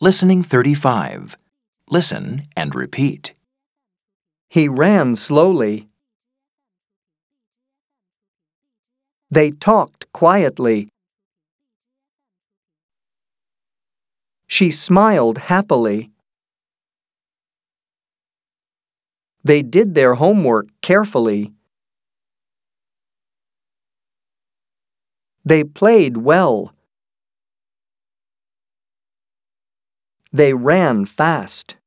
Listening 35. Listen and repeat. He ran slowly. They talked quietly. She smiled happily. They did their homework carefully. They played well. They ran fast.